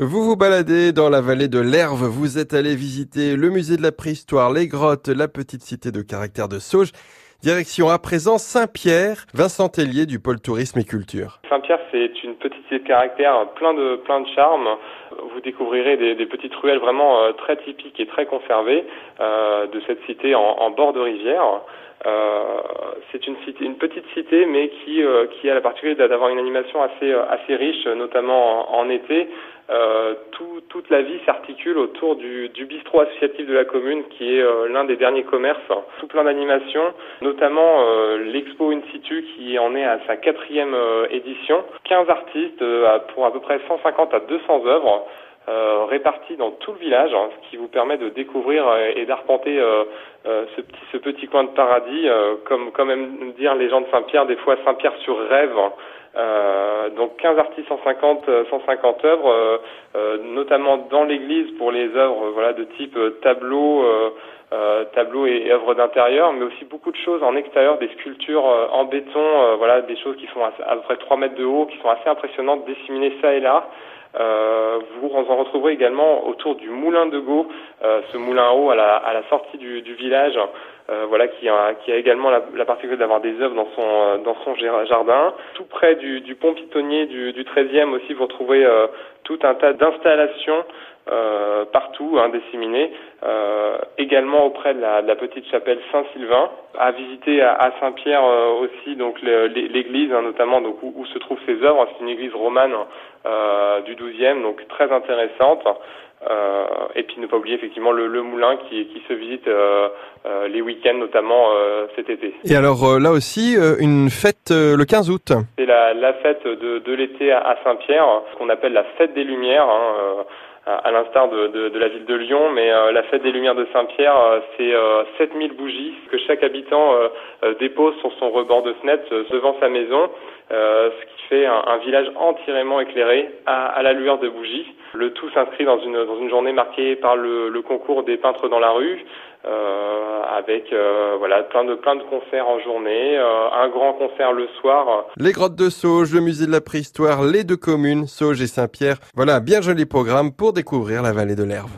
Vous vous baladez dans la vallée de l'Herve, vous êtes allé visiter le musée de la préhistoire, les grottes, la petite cité de caractère de Sauge. Direction à présent Saint-Pierre, Vincent Tellier du pôle tourisme et culture. Saint-Pierre, c'est une petite cité de caractère plein de, plein de charme. Vous découvrirez des, petites ruelles vraiment euh, très typiques et très conservées euh, de cette cité en, bord de rivière. Euh, c'est une, petite cité, mais qui, a la particularité d'avoir une animation assez, riche, notamment en, été. Tout, toute la vie s'articule autour du, bistrot associatif de la commune, qui est l'un des derniers commerces. Tout plein d'animations, notamment l'expo in situ qui en est à sa quatrième édition. 15 artistes pour à peu près 150 à 200 œuvres. Euh, répartis dans tout le village, hein, ce qui vous permet de découvrir et d'arpenter euh, euh, ce, petit, ce petit coin de paradis, comme, comme aiment dire les gens de Saint-Pierre, des fois Saint-Pierre sur rêve. Euh, donc 15 artistes, 150, 150 œuvres, euh, notamment dans l'église pour les œuvres voilà de type tableau, euh, tableau et, et œuvres d'intérieur, mais aussi beaucoup de choses en extérieur, des sculptures en béton, voilà des choses qui font à, à peu près 3 mètres de haut, qui sont assez impressionnantes, disséminées ça et là. Euh, vous en retrouverez également autour du moulin de Gau, euh, ce moulin haut à la, à la sortie du, du village, euh, voilà, qui a, qui a également la, la particularité d'avoir des œuvres dans son, dans son jardin. Tout près du, du pont pitonnier du, du 13e aussi, vous retrouvez tout un tas d'installations euh, partout, hein, disséminées, euh, également auprès de la, de la petite chapelle Saint-Sylvain, à visiter à, à Saint-Pierre euh, aussi, donc l'église hein, notamment, donc où, où, se trouvent ces œuvres. C'est une église romane du 12e, donc très intéressante. Et puis ne pas oublier effectivement le, le moulin qui, qui, se visite les week-ends notamment cet été. Et alors là aussi une fête le 15 août. C'est la, la, fête de, de l'été à Saint-Pierre, ce qu'on appelle la fête Lumières. Hein, à l'instar de, la ville de Lyon, mais euh, la fête des Lumières de Saint-Pierre, euh, c'est euh, 7000 bougies que chaque habitant dépose sur son rebord de fenêtre devant sa maison, ce qui fait un, un village entièrement éclairé à, la lueur de bougies. Le tout s'inscrit dans une, dans une journée marquée par le, concours des peintres dans la rue, euh, avec euh, voilà plein de plein de concerts en journée, euh, un grand concert le soir. Les grottes de Sauge, le musée de la préhistoire, les deux communes, Sauge et Saint-Pierre. Voilà, bien joli programme pour découvrir la vallée de l'Herve.